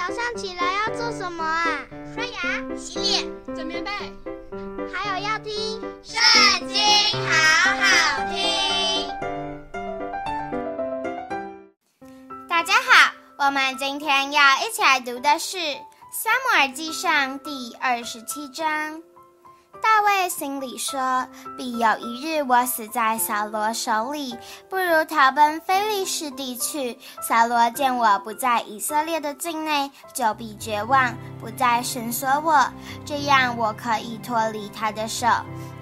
早上起来要做什么啊？刷牙、洗脸、整棉被，还有要听《圣经》，好好听。大家好，我们今天要一起来读的是《撒母耳记上》第二十七章。大卫心里说：“必有一日我死在扫罗手里，不如逃奔非利士地去。扫罗见我不在以色列的境内，就必绝望，不再绳索我，这样我可以脱离他的手。”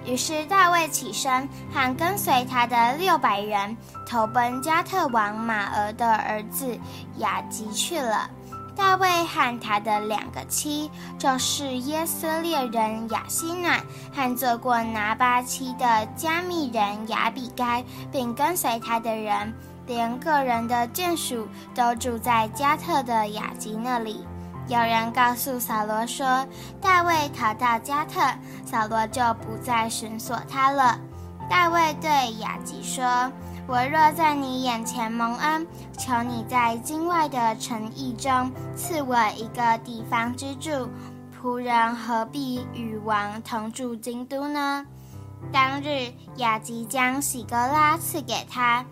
于是大卫起身，和跟随他的六百人，投奔迦特王马俄的儿子雅吉去了。大卫和他的两个妻，就是耶色列人雅西暖和做过拿八妻的加密人雅比该，并跟随他的人，连个人的眷属都住在加特的雅吉那里。有人告诉扫罗说，大卫逃到加特，扫罗就不再寻索他了。大卫对雅吉说。我若在你眼前蒙恩，求你在境外的诚意中赐我一个地方居住。仆人何必与王同住京都呢？当日雅吉将喜格拉赐给他，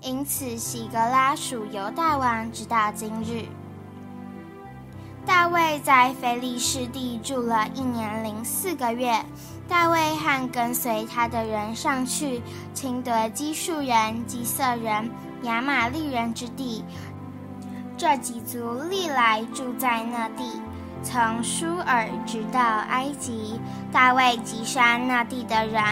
因此喜格拉属犹大王直到今日。大卫在非利士地住了一年零四个月。大卫和跟随他的人上去，侵夺基述人、基色人、亚玛利人之地。这几族历来住在那地，从舒尔直到埃及。大卫击杀那地的人，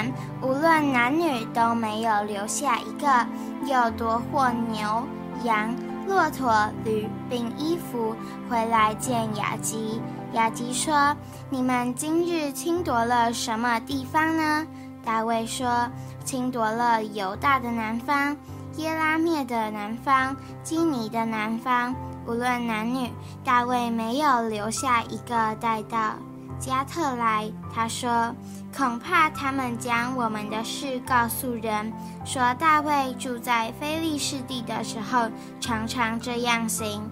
无论男女，都没有留下一个，又夺获牛、羊。骆驼、驴并衣服回来见雅吉。雅吉说：“你们今日侵夺了什么地方呢？”大卫说：“侵夺了犹大的南方、耶拉灭的南方、基尼的南方，无论男女，大卫没有留下一个带到。”加特来，他说：“恐怕他们将我们的事告诉人，说大卫住在非利士地的时候，常常这样行。”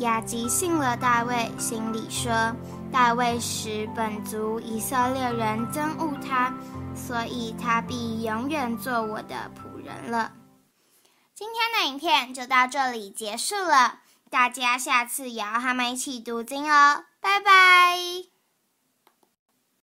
雅吉信了大卫，心里说：“大卫使本族以色列人憎恶他，所以他必永远做我的仆人了。”今天的影片就到这里结束了，大家下次也要和我们一起读经哦，拜拜。